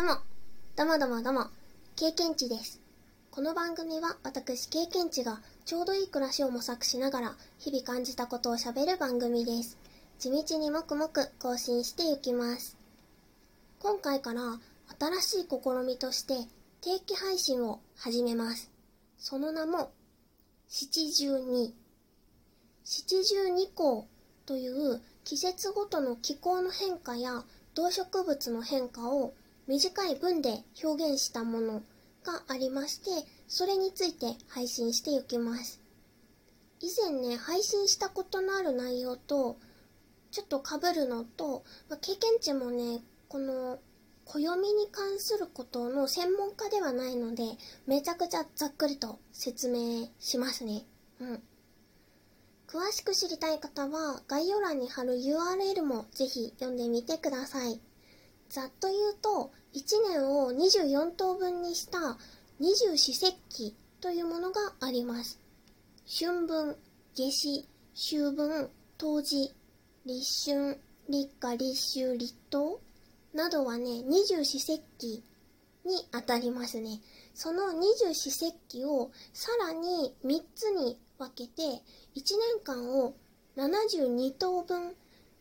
どうも、どうもどうもどうも、経験値です。この番組は私経験値がちょうどいい暮らしを模索しながら日々感じたことをしゃべる番組です。地道にもくもく更新していきます。今回から新しい試みとして定期配信を始めます。その名も、七十二。七十二項という季節ごとの気候の変化や動植物の変化を短い文で表現したものがありまして、それについて配信していきます。以前ね、配信したことのある内容と、ちょっと被るのと、まあ、経験値もね、この、暦に関することの専門家ではないので、めちゃくちゃざっくりと説明しますね。うん。詳しく知りたい方は、概要欄に貼る URL もぜひ読んでみてください。ざっと言うと、1年を24等分にした二十四節気というものがあります。春分、夏至、秋分、冬至、立春、立夏、立秋、立冬などはね、二十四節気にあたりますね。その二十四節気をさらに3つに分けて、1年間を72等分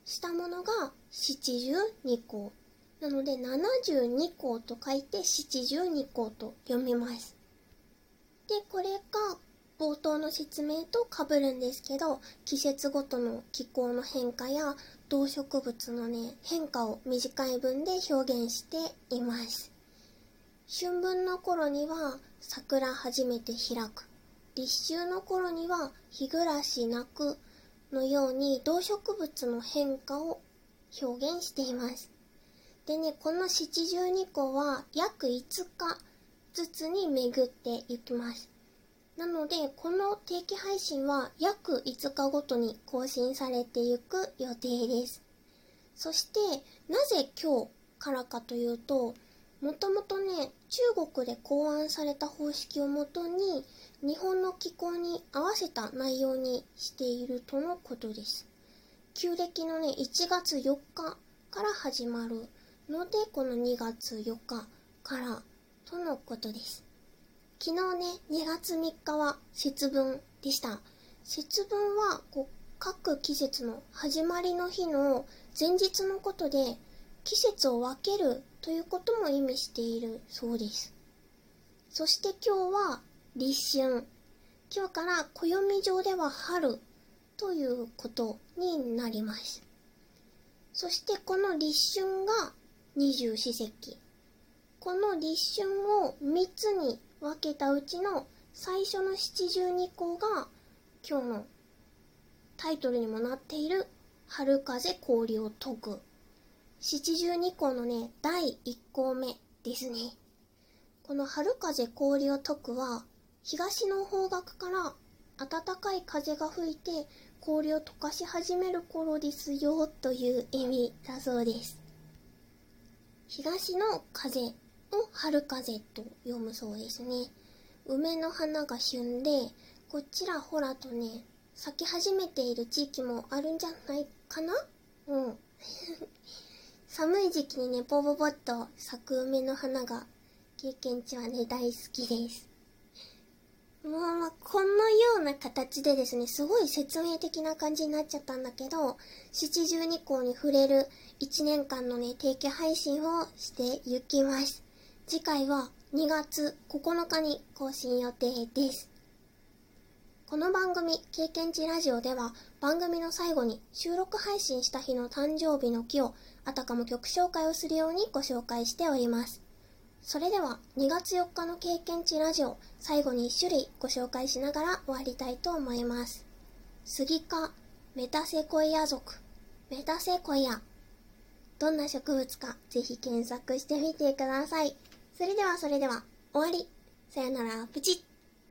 したものが七十二項。なので、72項と書いて七十二項と読みます。で、これが冒頭の説明と被るんですけど、季節ごとの気候の変化や動植物のね、変化を短い文で表現しています。春分の頃には桜初めて開く。立秋の頃には日暮らし泣くのように動植物の変化を表現しています。でね、この七十二個は約5日ずつに巡っていきます。なので、この定期配信は約5日ごとに更新されていく予定です。そして、なぜ今日からかというと、もともとね、中国で考案された方式をもとに、日本の気候に合わせた内容にしているとのことです。旧暦のね、1月4日から始まるので、この2月4日からとのことです。昨日ね、2月3日は節分でした。節分はこう各季節の始まりの日の前日のことで、季節を分けるということも意味しているそうです。そして今日は立春。今日から暦上では春ということになります。そしてこの立春が二十四節気。この立春を3つに分けたうちの最初の七十二項が今日のタイトルにもなっている春風氷を解く。七十二項のね、第1項目ですね。この春風氷を解くは東の方角から暖かい風が吹いて氷を溶かし始める頃ですよという意味だそうです。東の風を春風と読むそうですね。梅の花が旬で、こちらほらとね、咲き始めている地域もあるんじゃないかな？うん。寒い時期にね、ポボボッと咲く梅の花が、経験値はね、大好きです。もう、まあ、このような形でですね、すごい説明的な感じになっちゃったんだけど、七十二項に触れる1年間のね、定期配信をしていきます。次回は2月9日に更新予定です。この番組、経験値ラジオでは、番組の最後に収録配信した日の誕生日の木を、あたかも曲紹介をするようにご紹介しております。それでは、2月4日の経験値ラジオ、最後に1種類ご紹介しながら終わりたいと思います。スギ科、メタセコイア属、メタセコイア。どんな植物か、ぜひ検索してみてください。それではそれでは、終わり。さよなら、プチッ。